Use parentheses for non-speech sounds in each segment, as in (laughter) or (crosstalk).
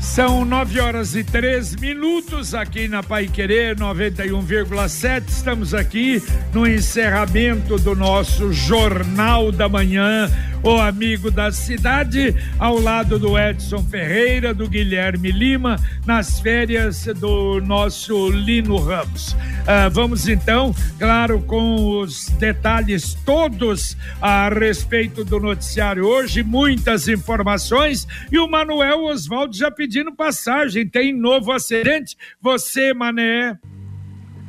São nove horas e três minutos aqui na Pai Querer 91,7. Estamos aqui no encerramento do nosso Jornal da Manhã o amigo da cidade, ao lado do Edson Ferreira, do Guilherme Lima, nas férias do nosso Lino Ramos. Ah, vamos então, claro, com os detalhes todos a respeito do noticiário hoje, muitas informações e o Manuel Oswaldo já pedindo passagem. Tem novo acidente. Você, Mané.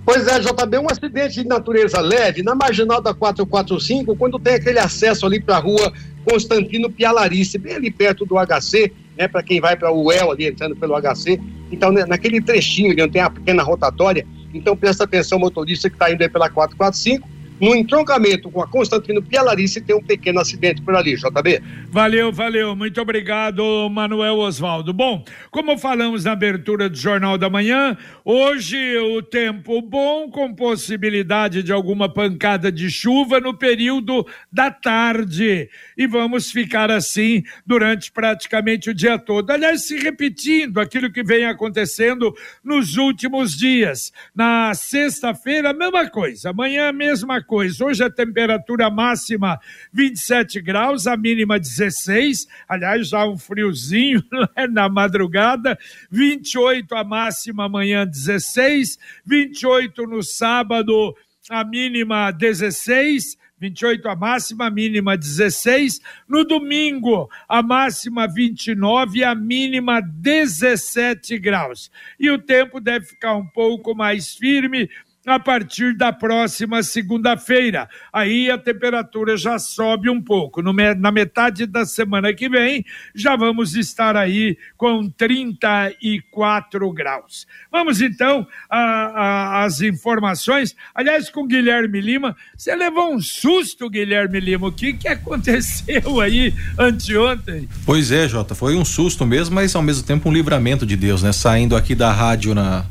Pois é, JB, um acidente de natureza leve na marginal da 445, quando tem aquele acesso ali para a rua Constantino Pialarice, bem ali perto do HC, né, para quem vai para o UEL ali entrando pelo HC. Então, né, naquele trechinho ali onde tem a pequena rotatória, então presta atenção, motorista que está indo aí pela 445 no entroncamento com a Constantino Pialarice tem um pequeno acidente por ali, JB. Valeu, valeu. Muito obrigado, Manuel Oswaldo. Bom, como falamos na abertura do Jornal da Manhã, hoje o tempo bom com possibilidade de alguma pancada de chuva no período da tarde. E vamos ficar assim durante praticamente o dia todo. Aliás, se repetindo aquilo que vem acontecendo nos últimos dias. Na sexta-feira, mesma coisa. Amanhã, mesma coisa coisa. Hoje a temperatura máxima 27 graus, a mínima 16. Aliás, já um friozinho (laughs) é? na madrugada. 28 a máxima amanhã 16, 28 no sábado, a mínima 16. 28 a máxima, a mínima 16. No domingo, a máxima 29 e a mínima 17 graus. E o tempo deve ficar um pouco mais firme a partir da próxima segunda-feira. Aí a temperatura já sobe um pouco. No, na metade da semana que vem, já vamos estar aí com 34 graus. Vamos então às informações. Aliás, com Guilherme Lima, você levou um susto, Guilherme Lima. O que, que aconteceu aí anteontem? Pois é, Jota, foi um susto mesmo, mas ao mesmo tempo um livramento de Deus, né? Saindo aqui da rádio na,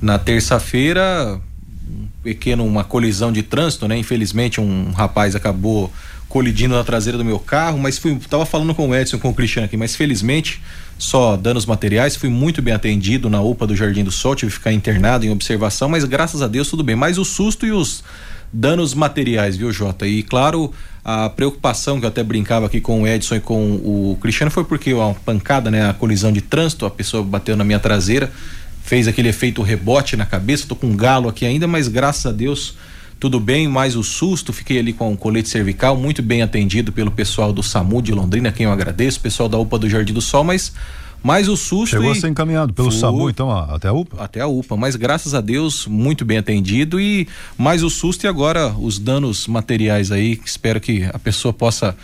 na terça-feira pequeno uma colisão de trânsito, né? Infelizmente um rapaz acabou colidindo na traseira do meu carro, mas fui tava falando com o Edson, com o Cristiano aqui, mas felizmente só danos materiais, fui muito bem atendido na UPA do Jardim do Sol, tive que ficar internado em observação, mas graças a Deus tudo bem. Mas o susto e os danos materiais, viu, Jota? E claro, a preocupação que eu até brincava aqui com o Edson e com o Cristiano foi porque uma pancada, né, a colisão de trânsito, a pessoa bateu na minha traseira fez aquele efeito rebote na cabeça, tô com um galo aqui ainda, mas graças a Deus tudo bem, mais o susto, fiquei ali com o colete cervical, muito bem atendido pelo pessoal do SAMU de Londrina, quem eu agradeço, pessoal da UPA do Jardim do Sol, mas mais o susto. Chegou e... a ser encaminhado pelo Fui... SAMU, então, até a UPA? Até a UPA, mas graças a Deus, muito bem atendido e mais o susto e agora os danos materiais aí, espero que a pessoa possa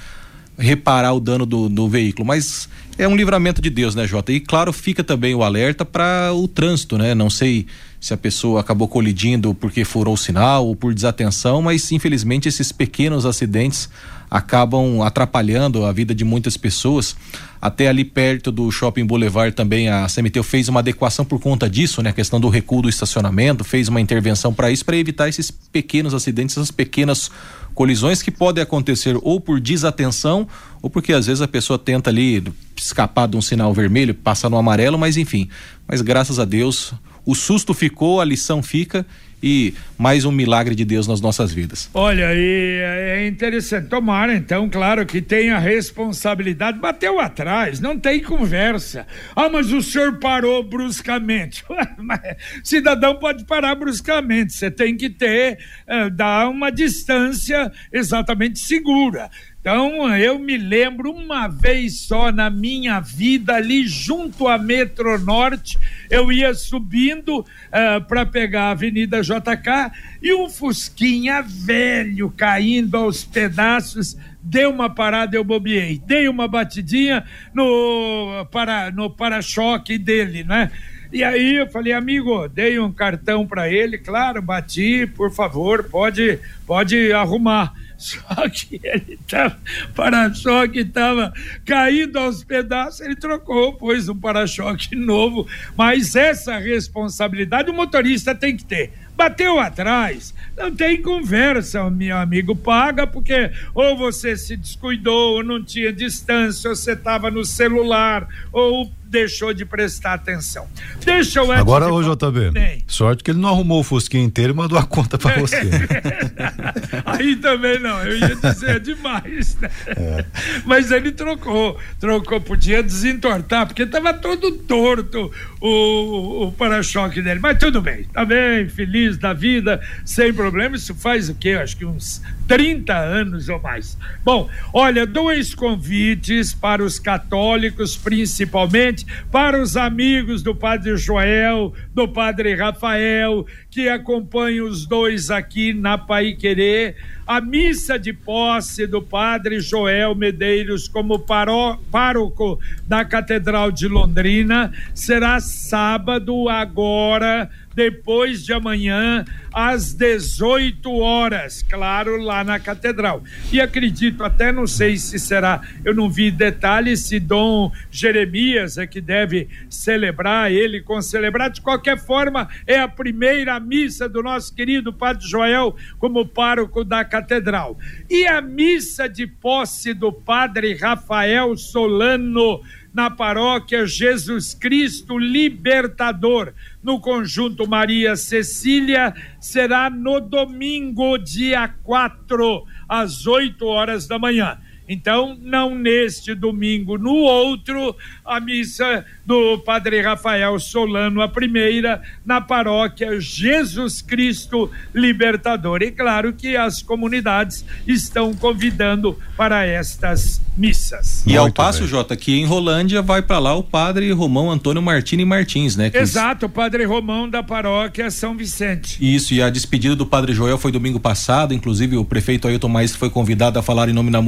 reparar o dano do, do veículo, mas é um livramento de Deus, né, Jota? E claro, fica também o alerta para o trânsito, né? Não sei se a pessoa acabou colidindo porque furou o sinal ou por desatenção, mas infelizmente esses pequenos acidentes acabam atrapalhando a vida de muitas pessoas. Até ali perto do Shopping Boulevard também a CMTU fez uma adequação por conta disso, né? A questão do recuo do estacionamento, fez uma intervenção para isso, para evitar esses pequenos acidentes, essas pequenas colisões que podem acontecer ou por desatenção ou porque às vezes a pessoa tenta ali escapar de um sinal vermelho, passar no amarelo, mas enfim. Mas graças a Deus o susto ficou, a lição fica e mais um milagre de Deus nas nossas vidas. Olha, e é interessante. Tomara, então, claro, que tenha responsabilidade. Bateu atrás, não tem conversa. Ah, mas o senhor parou bruscamente. (laughs) Cidadão pode parar bruscamente. Você tem que ter, eh, dar uma distância exatamente segura. Então, eu me lembro uma vez só na minha vida, ali junto à Metro Norte, eu ia subindo uh, eh, para pegar a Avenida JK e um Fusquinha velho caindo aos pedaços. Deu uma parada, eu bobiei. Dei uma batidinha no para no para-choque dele, né? E aí eu falei, amigo, dei um cartão para ele, claro, bati, por favor, pode, pode arrumar. Só que ele estava, para-choque estava caindo aos pedaços, ele trocou, pôs um para-choque (laughs) novo. Mas essa responsabilidade o motorista tem que ter Bateu atrás, não tem conversa, meu amigo. Paga porque ou você se descuidou, ou não tinha distância, ou você estava no celular, ou deixou de prestar atenção. Deixa eu Agora, ô JB, Bem. sorte que ele não arrumou o Fusquinha inteiro e mandou a conta para você. (laughs) Aí também não, eu ia dizer demais, né? É. Mas ele trocou, trocou, podia desentortar, porque estava todo torto o, o para-choque dele. Mas tudo bem, tá bem, feliz da vida, sem problema. Isso faz o quê? Acho que uns 30 anos ou mais. Bom, olha, dois convites para os católicos, principalmente, para os amigos do Padre Joel, do Padre Rafael, que acompanham os dois aqui na Pai Querer. A missa de posse do Padre Joel Medeiros como paró, pároco da Catedral de Londrina será sábado agora depois de amanhã, às 18 horas, claro, lá na Catedral. E acredito, até não sei se será, eu não vi detalhes se Dom Jeremias é que deve celebrar, ele com celebrar. De qualquer forma, é a primeira missa do nosso querido Padre Joel como pároco da Catedral. E a missa de posse do Padre Rafael Solano na paróquia Jesus Cristo Libertador, no conjunto Maria Cecília, será no domingo, dia 4, às 8 horas da manhã. Então, não neste domingo, no outro, a missa do Padre Rafael Solano, a primeira, na paróquia Jesus Cristo Libertador. E claro que as comunidades estão convidando para estas missas. E Muito ao passo, bem. Jota, que em Rolândia vai para lá o Padre Romão Antônio Martini Martins, né? Exato, o Padre Romão da paróquia São Vicente. Isso, e a despedida do Padre Joel foi domingo passado, inclusive o prefeito Ailton Maes foi convidado a falar em nome da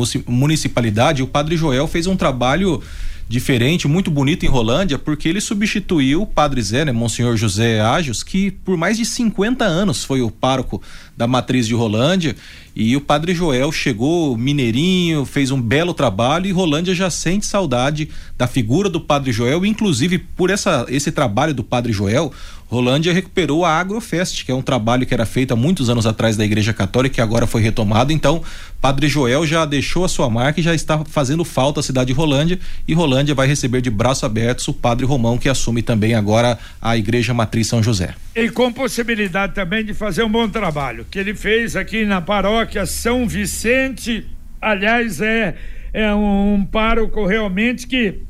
municipalidade. O Padre Joel fez um trabalho diferente, muito bonito em Rolândia, porque ele substituiu o Padre Zé, né, Monsenhor José Ágios, que por mais de 50 anos foi o pároco da matriz de Rolândia, e o Padre Joel chegou mineirinho, fez um belo trabalho e Rolândia já sente saudade da figura do Padre Joel, inclusive por essa esse trabalho do Padre Joel, Rolândia recuperou a Agrofest, que é um trabalho que era feito há muitos anos atrás da Igreja Católica e agora foi retomado. Então, Padre Joel já deixou a sua marca e já está fazendo falta à cidade de Rolândia. E Rolândia vai receber de braços abertos o Padre Romão, que assume também agora a Igreja Matriz São José. E com possibilidade também de fazer um bom trabalho, que ele fez aqui na paróquia São Vicente. Aliás, é, é um pároco realmente que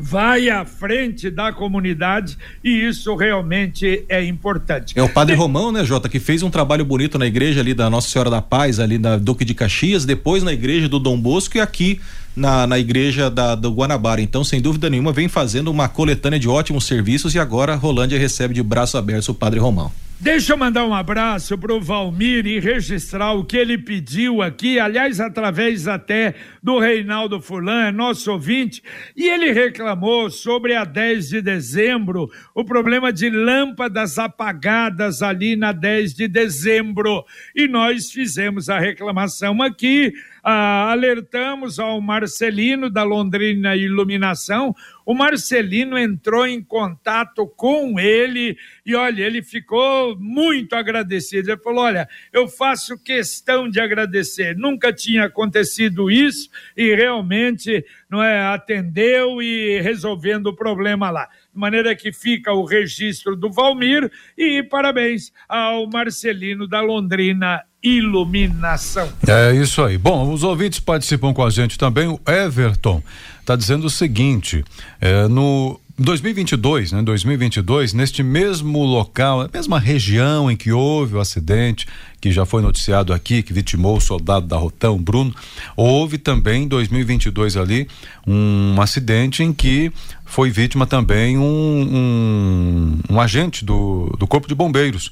vai à frente da comunidade e isso realmente é importante. É o Padre Romão, né, Jota, que fez um trabalho bonito na igreja ali da Nossa Senhora da Paz, ali na Duque de Caxias, depois na igreja do Dom Bosco e aqui na, na igreja da, do Guanabara. Então, sem dúvida nenhuma, vem fazendo uma coletânea de ótimos serviços e agora Rolândia recebe de braço aberto o Padre Romão. Deixa eu mandar um abraço pro Valmir e registrar o que ele pediu aqui, aliás, através até do Reinaldo Furlan, é nosso ouvinte, e ele reclamou sobre a 10 de dezembro, o problema de lâmpadas apagadas ali na 10 de dezembro. E nós fizemos a reclamação aqui, ah, alertamos ao Marcelino da Londrina Iluminação. O Marcelino entrou em contato com ele e olha, ele ficou muito agradecido. Ele falou: Olha, eu faço questão de agradecer. Nunca tinha acontecido isso e realmente não é atendeu e resolvendo o problema lá de maneira que fica o registro do Valmir e parabéns ao Marcelino da Londrina Iluminação. É isso aí. Bom, os ouvintes participam com a gente também. O Everton está dizendo o seguinte: é, no 2022, né? 2022, neste mesmo local, mesma região em que houve o acidente, que já foi noticiado aqui, que vitimou o soldado da Rotão, Bruno, houve também em 2022 ali um acidente em que foi vítima também um, um, um agente do, do Corpo de Bombeiros?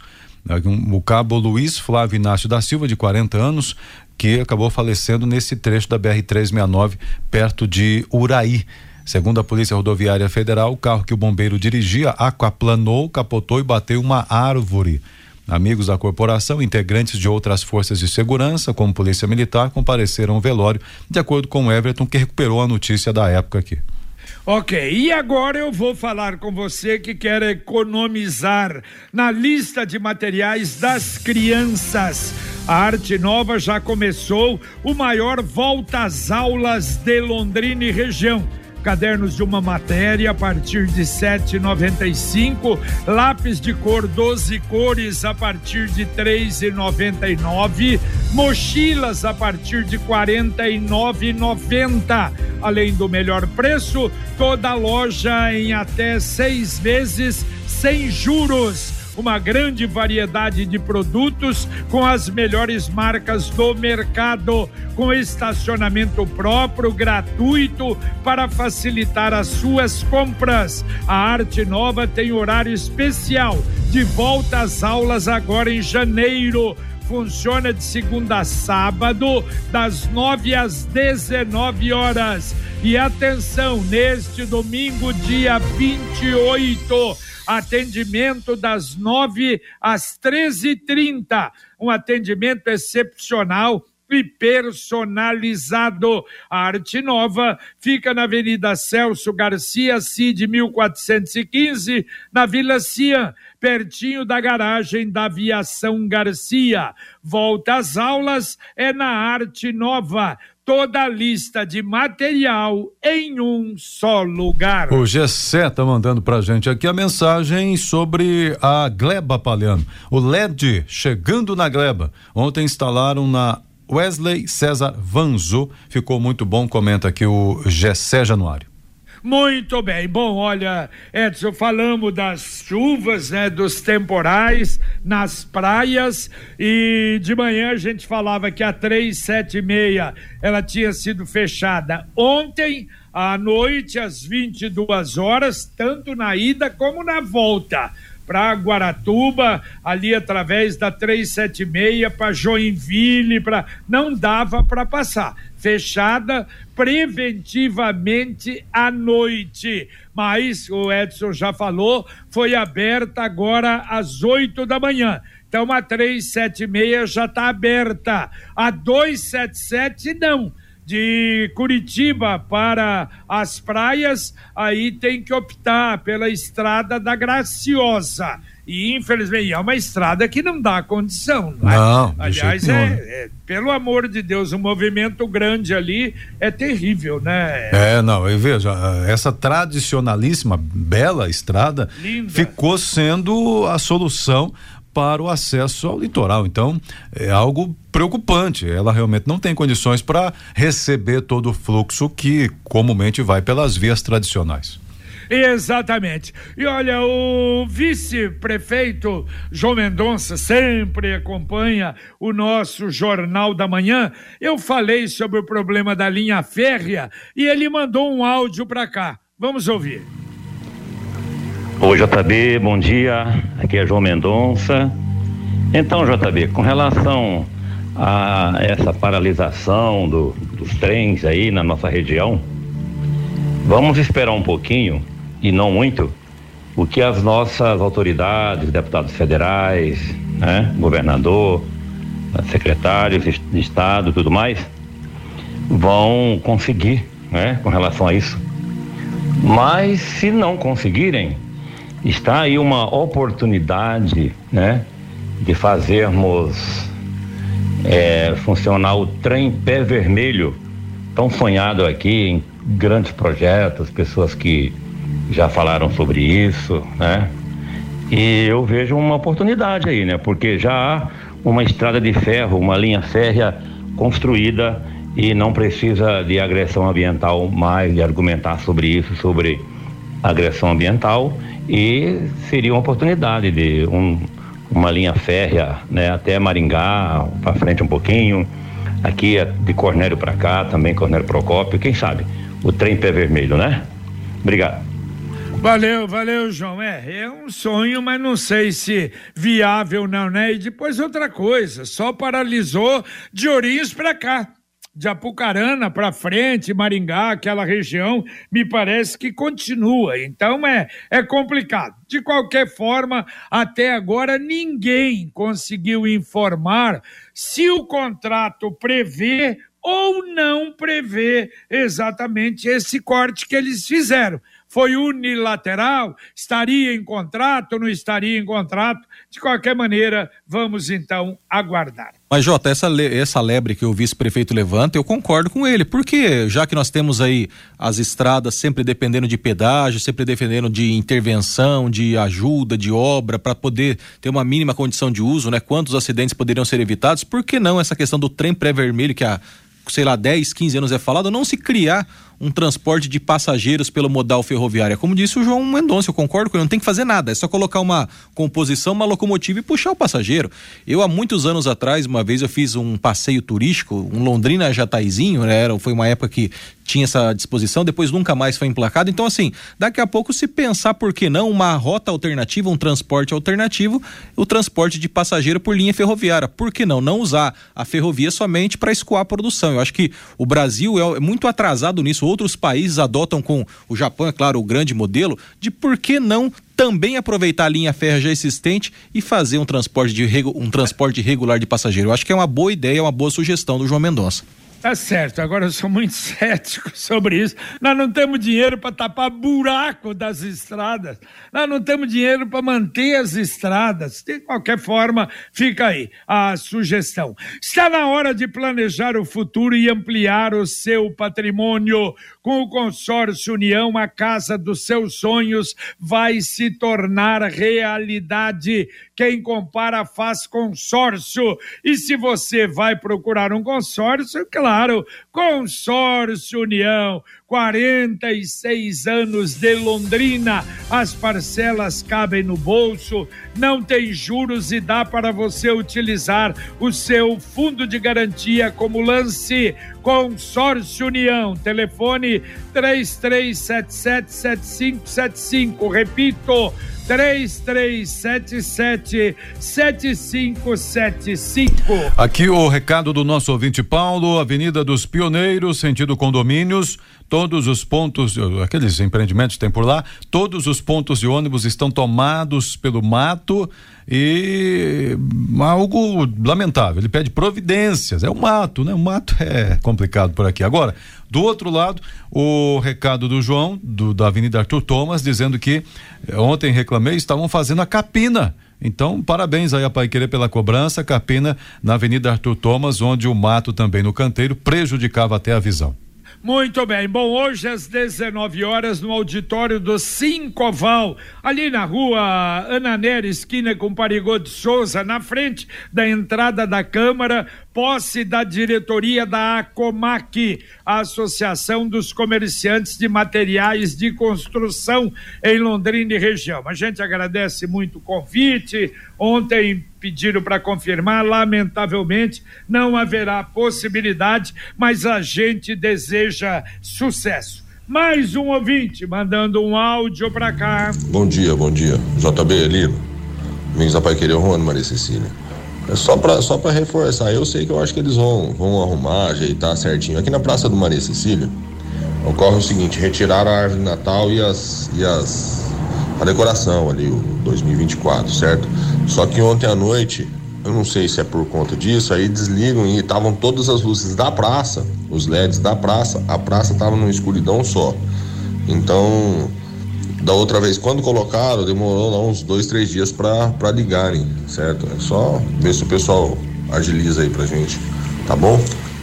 O cabo Luiz Flávio Inácio da Silva, de 40 anos, que acabou falecendo nesse trecho da BR-369, perto de Uraí. Segundo a Polícia Rodoviária Federal, o carro que o bombeiro dirigia aquaplanou, capotou e bateu uma árvore. Amigos da corporação, integrantes de outras forças de segurança, como Polícia Militar, compareceram ao velório, de acordo com Everton, que recuperou a notícia da época aqui. Ok, e agora eu vou falar com você que quer economizar na lista de materiais das crianças. A Arte Nova já começou o maior volta às aulas de Londrina e região cadernos de uma matéria a partir de 7,95, lápis de cor 12 cores a partir de 3,99, mochilas a partir de 49,90. Além do melhor preço, toda loja em até seis vezes sem juros uma grande variedade de produtos com as melhores marcas do mercado, com estacionamento próprio, gratuito, para facilitar as suas compras. A Arte Nova tem horário especial de volta às aulas agora em janeiro funciona de segunda a sábado, das 9 às 19 horas. E atenção, neste domingo, dia 28, atendimento das 9 às 13h30. Um atendimento excepcional e personalizado. A Arte Nova fica na Avenida Celso Garcia, CID 1415, na Vila Cian, pertinho da garagem da Aviação Garcia. Volta às aulas é na Arte Nova toda a lista de material em um só lugar. O Gessé tá mandando pra gente aqui a mensagem sobre a Gleba Palhano. O LED chegando na Gleba. Ontem instalaram na Wesley César Vanzo. Ficou muito bom, comenta aqui o Gessé Januário. Muito bem. Bom, olha, Edson, falamos das chuvas, né, dos temporais nas praias e de manhã a gente falava que a 376 ela tinha sido fechada ontem à noite às 22 horas, tanto na ida como na volta para Guaratuba, ali através da 376 para Joinville, para não dava para passar. Fechada preventivamente à noite. Mas o Edson já falou, foi aberta agora às 8 da manhã. Então a 376 já está aberta. A 277 não de Curitiba para as praias, aí tem que optar pela estrada da Graciosa. E infelizmente é uma estrada que não dá condição. Não, é? não aliás, é, é, pelo amor de Deus, um movimento grande ali é terrível, né? É, não, eu vejo, essa tradicionalíssima, bela estrada Linda. ficou sendo a solução para o acesso ao litoral. Então, é algo preocupante. Ela realmente não tem condições para receber todo o fluxo que comumente vai pelas vias tradicionais. Exatamente. E olha, o vice-prefeito João Mendonça sempre acompanha o nosso Jornal da Manhã. Eu falei sobre o problema da linha férrea e ele mandou um áudio para cá. Vamos ouvir. Oi, JB, bom dia. Aqui é João Mendonça. Então, JB, com relação a essa paralisação do, dos trens aí na nossa região, vamos esperar um pouquinho, e não muito, o que as nossas autoridades, deputados federais, né, governador, secretários de Estado tudo mais, vão conseguir né, com relação a isso. Mas se não conseguirem, está aí uma oportunidade, né, de fazermos é, funcionar o trem pé vermelho, tão sonhado aqui em grandes projetos, pessoas que já falaram sobre isso, né? E eu vejo uma oportunidade aí, né? Porque já há uma estrada de ferro, uma linha férrea construída e não precisa de agressão ambiental mais, de argumentar sobre isso, sobre agressão ambiental e seria uma oportunidade de um, uma linha férrea né, até Maringá, para frente um pouquinho, aqui é de Cornélio para cá, também Cornélio Procópio, quem sabe o trem pé vermelho, né? Obrigado. Valeu, valeu, João. É, é um sonho, mas não sei se viável não, né? E depois outra coisa, só paralisou de Ourinhos para cá de Apucarana para frente, Maringá, aquela região, me parece que continua. Então é, é complicado. De qualquer forma, até agora ninguém conseguiu informar se o contrato prevê ou não prevê exatamente esse corte que eles fizeram. Foi unilateral? Estaria em contrato? Não estaria em contrato? De qualquer maneira, vamos então aguardar. Mas, Jota, essa, essa lebre que o vice-prefeito levanta, eu concordo com ele, porque já que nós temos aí as estradas sempre dependendo de pedágio, sempre dependendo de intervenção, de ajuda, de obra, para poder ter uma mínima condição de uso, né? Quantos acidentes poderiam ser evitados? Por que não essa questão do trem pré-vermelho que há, sei lá, 10, 15 anos é falado, não se criar um transporte de passageiros pelo modal ferroviário. Como disse o João Mendonça, eu concordo com ele, não tem que fazer nada, é só colocar uma composição, uma locomotiva e puxar o passageiro. Eu, há muitos anos atrás, uma vez eu fiz um passeio turístico, um Londrina Jataizinho, né? Era, foi uma época que tinha essa disposição, depois nunca mais foi emplacado. Então, assim, daqui a pouco, se pensar por que não uma rota alternativa, um transporte alternativo, o transporte de passageiro por linha ferroviária. Por que não? Não usar a ferrovia somente para escoar a produção. Eu acho que o Brasil é muito atrasado nisso outros países adotam com o Japão, é claro, o grande modelo, de por que não também aproveitar a linha férrea já existente e fazer um transporte, de, um transporte regular de passageiro. Eu acho que é uma boa ideia, uma boa sugestão do João Mendonça. Tá certo, agora eu sou muito (laughs) cético sobre isso. Nós não temos dinheiro para tapar buraco das estradas. Nós não temos dinheiro para manter as estradas. De qualquer forma, fica aí a sugestão. Está na hora de planejar o futuro e ampliar o seu patrimônio. Com o consórcio União, a casa dos seus sonhos vai se tornar realidade. Quem compara faz consórcio. E se você vai procurar um consórcio, claro Consórcio União, 46 anos de Londrina, as parcelas cabem no bolso, não tem juros e dá para você utilizar o seu fundo de garantia como lance. Consórcio União, telefone 33777575, repito, 3377 7575. Aqui o recado do nosso ouvinte Paulo, Avenida dos Pioneiros, sentido condomínios, todos os pontos, aqueles empreendimentos que tem por lá, todos os pontos de ônibus estão tomados pelo mato e algo lamentável. Ele pede providências. É o mato, né? O mato é complicado por aqui. Agora, do outro lado, o recado do João, do, da Avenida Arthur Thomas, dizendo que eh, ontem reclamei, estavam fazendo a capina. Então, parabéns aí a Pai Querer pela cobrança, capina na Avenida Arthur Thomas, onde o mato também no canteiro prejudicava até a visão. Muito bem. Bom, hoje às 19 horas no auditório do Cincoval, ali na rua Ana Nera, esquina com Parigô de Souza, na frente da entrada da Câmara, posse da diretoria da ACOMAC, Associação dos Comerciantes de Materiais de Construção em Londrina e região. A gente agradece muito o convite. Ontem pediram para confirmar, lamentavelmente não haverá possibilidade, mas a gente deseja sucesso. Mais um ouvinte mandando um áudio para cá. Bom dia, bom dia. JB Lima. Amigos da Pai Querer, Juan Maria Cecília. É só para só pra reforçar, eu sei que eu acho que eles vão, vão arrumar, ajeitar certinho. Aqui na Praça do Maria Cecília, ocorre o seguinte, retirar a árvore de Natal e as, e as a decoração ali, o 2024, certo? Só que ontem à noite, eu não sei se é por conta disso, aí desligam e estavam todas as luzes da praça, os LEDs da praça, a praça estava numa escuridão só. Então, da outra vez, quando colocaram, demorou lá uns dois, três dias para ligarem, certo? É só ver se o pessoal agiliza aí pra gente, tá bom?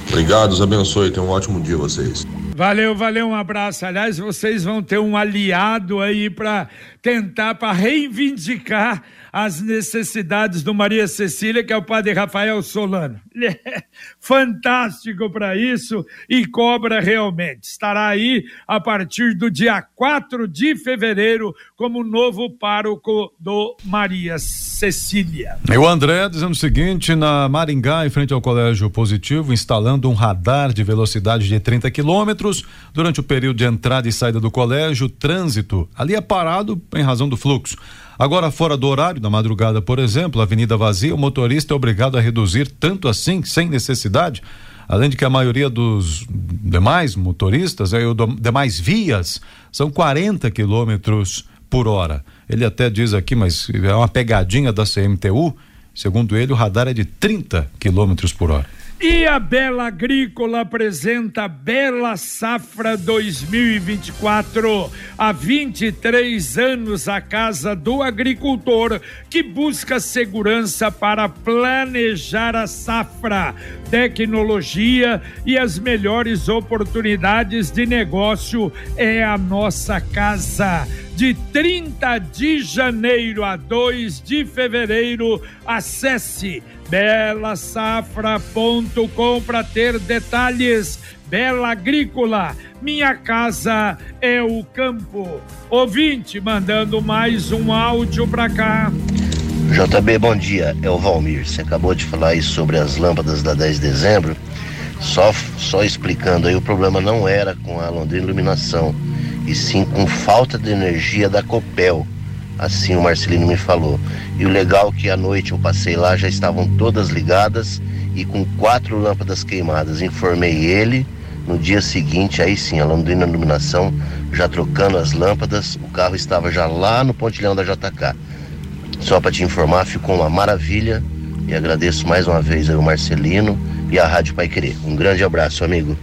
Obrigado, Deus abençoe, tenham um ótimo dia vocês. Valeu, valeu, um abraço. Aliás, vocês vão ter um aliado aí para tentar, para reivindicar as necessidades do Maria Cecília, que é o padre Rafael Solano. Ele (laughs) é fantástico para isso e cobra realmente. Estará aí a partir do dia 4 de fevereiro como novo pároco do Maria Cecília. E o André dizendo o seguinte: na Maringá, em frente ao Colégio Positivo, instalando um radar de velocidade de 30 quilômetros durante o período de entrada e saída do colégio, trânsito ali é parado em razão do fluxo. Agora, fora do horário, na madrugada, por exemplo, avenida vazia, o motorista é obrigado a reduzir tanto assim, sem necessidade. Além de que a maioria dos demais motoristas, é, demais vias, são 40 quilômetros por hora. Ele até diz aqui, mas é uma pegadinha da CMTU. Segundo ele, o radar é de 30 quilômetros por hora. E a Bela Agrícola apresenta Bela Safra 2024. Há 23 anos, a Casa do Agricultor, que busca segurança para planejar a safra, tecnologia e as melhores oportunidades de negócio é a nossa casa de 30 de janeiro a 2 de fevereiro. Acesse belasafra.com para ter detalhes. Bela Agrícola, minha casa é o campo. Ouvinte, mandando mais um áudio para cá. JB, bom dia. É o Valmir. Você acabou de falar aí sobre as lâmpadas da 10 de dezembro. Só, só explicando aí, o problema não era com a Londrina Iluminação, e sim com falta de energia da Copel. Assim o Marcelino me falou. E o legal é que à noite eu passei lá, já estavam todas ligadas e com quatro lâmpadas queimadas. Informei ele. No dia seguinte, aí sim, a Londrina Iluminação já trocando as lâmpadas, o carro estava já lá no pontilhão da JK. Só para te informar, ficou uma maravilha e agradeço mais uma vez ao Marcelino e à Rádio Pai Querer. Um grande abraço, amigo.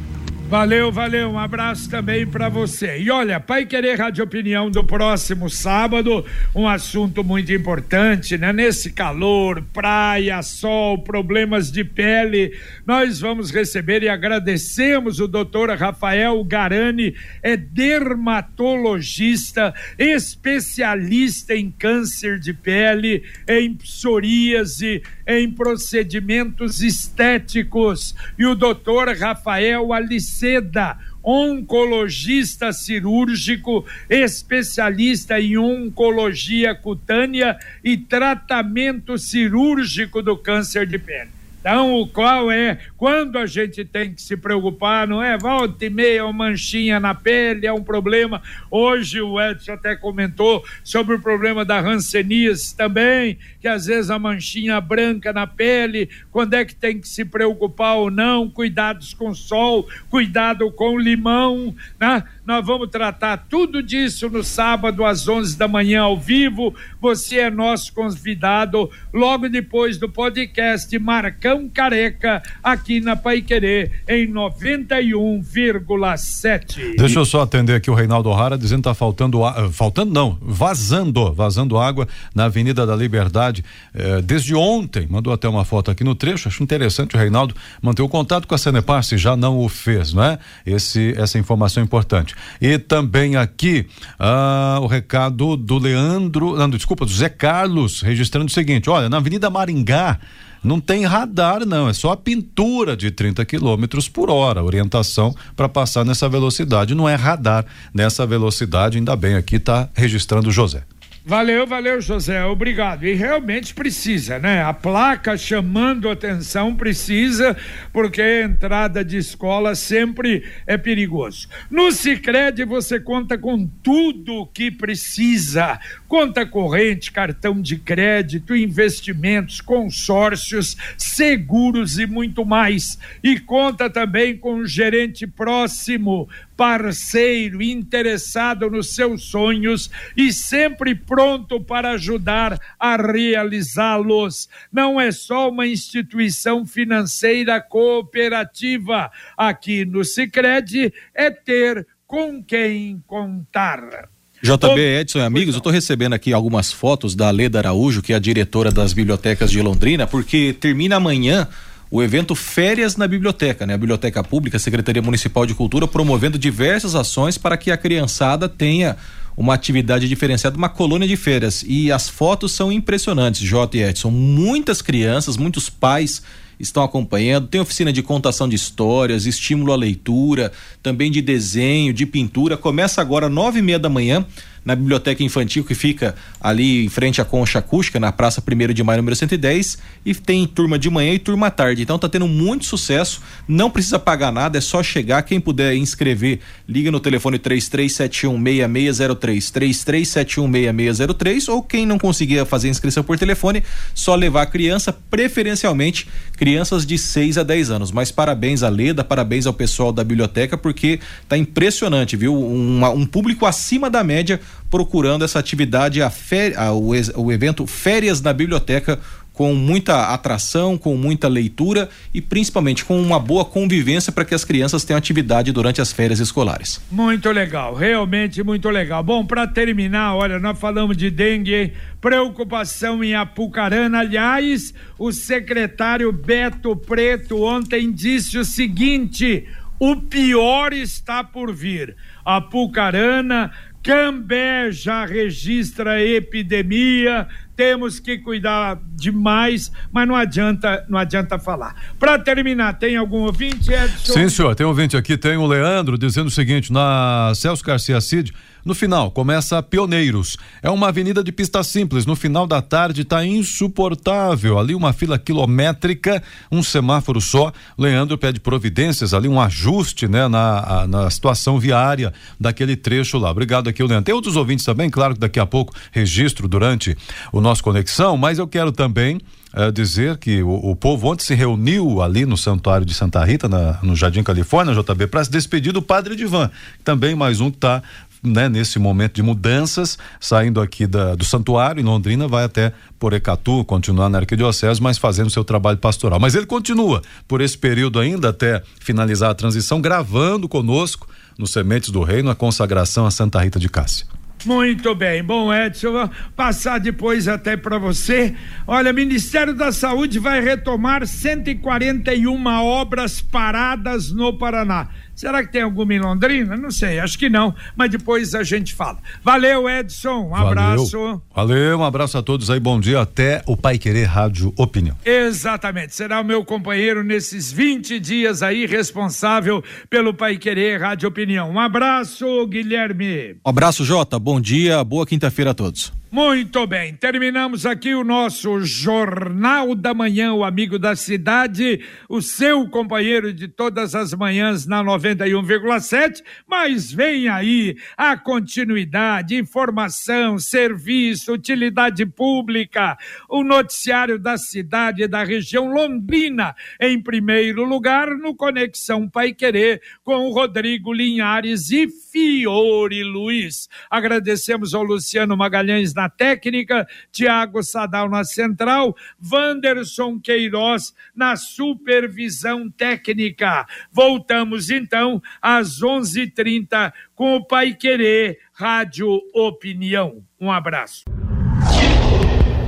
Valeu, valeu. Um abraço também para você. E olha, Pai Querer Rádio Opinião do próximo sábado, um assunto muito importante, né? Nesse calor, praia, sol, problemas de pele, nós vamos receber e agradecemos o doutor Rafael Garani, é dermatologista, especialista em câncer de pele, em psoríase, em procedimentos estéticos. E o doutor Rafael Aliceda, oncologista cirúrgico, especialista em oncologia cutânea e tratamento cirúrgico do câncer de pele. Então, o qual é quando a gente tem que se preocupar, não é? Volta e meia, uma manchinha na pele é um problema. Hoje o Edson até comentou sobre o problema da ranceníase também, que às vezes a manchinha branca na pele, quando é que tem que se preocupar ou não, cuidados com sol, cuidado com limão, né? Nós vamos tratar tudo disso no sábado às 11 da manhã ao vivo. Você é nosso convidado logo depois do podcast Marcão Careca aqui na Pai Querer em 91,7. Deixa eu só atender aqui o Reinaldo O'Hara dizendo que tá faltando faltando não, vazando, vazando água na Avenida da Liberdade eh, desde ontem. Mandou até uma foto aqui no trecho. Acho interessante o Reinaldo manter o contato com a Sanepar se já não o fez, não é? Esse essa informação é importante. E também aqui ah, o recado do Leandro, não, desculpa, do Zé Carlos, registrando o seguinte: olha, na Avenida Maringá. Não tem radar, não, é só a pintura de 30 km por hora, orientação para passar nessa velocidade. Não é radar nessa velocidade, ainda bem aqui está registrando o José. Valeu, valeu, José, obrigado. E realmente precisa, né? A placa chamando atenção precisa, porque a entrada de escola sempre é perigoso. No Sicredi você conta com tudo o que precisa: conta corrente, cartão de crédito, investimentos, consórcios, seguros e muito mais. E conta também com um gerente próximo parceiro, interessado nos seus sonhos e sempre pronto para ajudar a realizá-los. Não é só uma instituição financeira cooperativa. Aqui no Sicredi é ter com quem contar. JB Edson e amigos, eu estou recebendo aqui algumas fotos da Leda Araújo, que é a diretora das bibliotecas de Londrina, porque termina amanhã o evento Férias na Biblioteca, né? A Biblioteca Pública, Secretaria Municipal de Cultura, promovendo diversas ações para que a criançada tenha uma atividade diferenciada, uma colônia de férias. E as fotos são impressionantes, J. e Edson. Muitas crianças, muitos pais estão acompanhando. Tem oficina de contação de histórias, estímulo à leitura, também de desenho, de pintura. Começa agora nove e meia da manhã na biblioteca infantil que fica ali em frente à Concha Acústica, na Praça 1 de Maio, número 110, e tem turma de manhã e turma à tarde. Então tá tendo muito sucesso, não precisa pagar nada, é só chegar. Quem puder inscrever, liga no telefone 33716603, 33716603, ou quem não conseguir fazer inscrição por telefone, só levar a criança, preferencialmente crianças de 6 a 10 anos. Mas parabéns à Leda, parabéns ao pessoal da biblioteca, porque tá impressionante, viu? Um, um público acima da média procurando essa atividade, a, a o, o evento Férias na Biblioteca, com muita atração, com muita leitura e principalmente com uma boa convivência para que as crianças tenham atividade durante as férias escolares. Muito legal, realmente muito legal. Bom, para terminar, olha, nós falamos de dengue, preocupação em Apucarana. Aliás, o secretário Beto Preto ontem disse o seguinte: o pior está por vir. Apucarana Cambé já registra epidemia, temos que cuidar demais, mas não adianta, não adianta falar. Para terminar, tem algum ouvinte, Edson? Sim, senhor, tem um ouvinte aqui, tem o Leandro dizendo o seguinte, na Celso Garcia Cid, no final, começa Pioneiros. É uma avenida de pista simples. No final da tarde está insuportável. Ali uma fila quilométrica, um semáforo só. Leandro pede providências ali, um ajuste, né, na, na situação viária daquele trecho lá. Obrigado aqui, Leandro. Tem outros ouvintes também, claro que daqui a pouco registro durante o nosso conexão, mas eu quero também é, dizer que o, o, povo ontem se reuniu ali no Santuário de Santa Rita, na, no Jardim Califórnia, JB, para se despedir do Padre Divan, também mais um que está né, nesse momento de mudanças, saindo aqui da, do santuário em Londrina, vai até Porecatu, continuar na Arquidiocese, mas fazendo seu trabalho pastoral. Mas ele continua por esse período ainda, até finalizar a transição, gravando conosco no Sementes do Reino a consagração a Santa Rita de Cássia. Muito bem. Bom, Edson, vou passar depois até para você. Olha, Ministério da Saúde vai retomar 141 obras paradas no Paraná. Será que tem alguma em Londrina? Não sei, acho que não, mas depois a gente fala. Valeu, Edson, um Valeu. abraço. Valeu, um abraço a todos aí, bom dia, até o Pai Querer Rádio Opinião. Exatamente, será o meu companheiro nesses 20 dias aí, responsável pelo Pai Querer Rádio Opinião. Um abraço, Guilherme. Um abraço, Jota, bom dia, boa quinta-feira a todos. Muito bem, terminamos aqui o nosso Jornal da Manhã, o amigo da cidade, o seu companheiro de todas as manhãs na 91,7. Mas vem aí a continuidade, informação, serviço, utilidade pública, o noticiário da cidade e da região Londrina, em primeiro lugar, no Conexão Pai Querer, com o Rodrigo Linhares e Fiore Luiz. Agradecemos ao Luciano Magalhães na técnica, Tiago Sadal na central, Wanderson Queiroz na supervisão técnica. Voltamos então às 11:30 com o Pai Querer Rádio Opinião. Um abraço.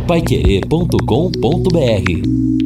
Paiquerê.com.br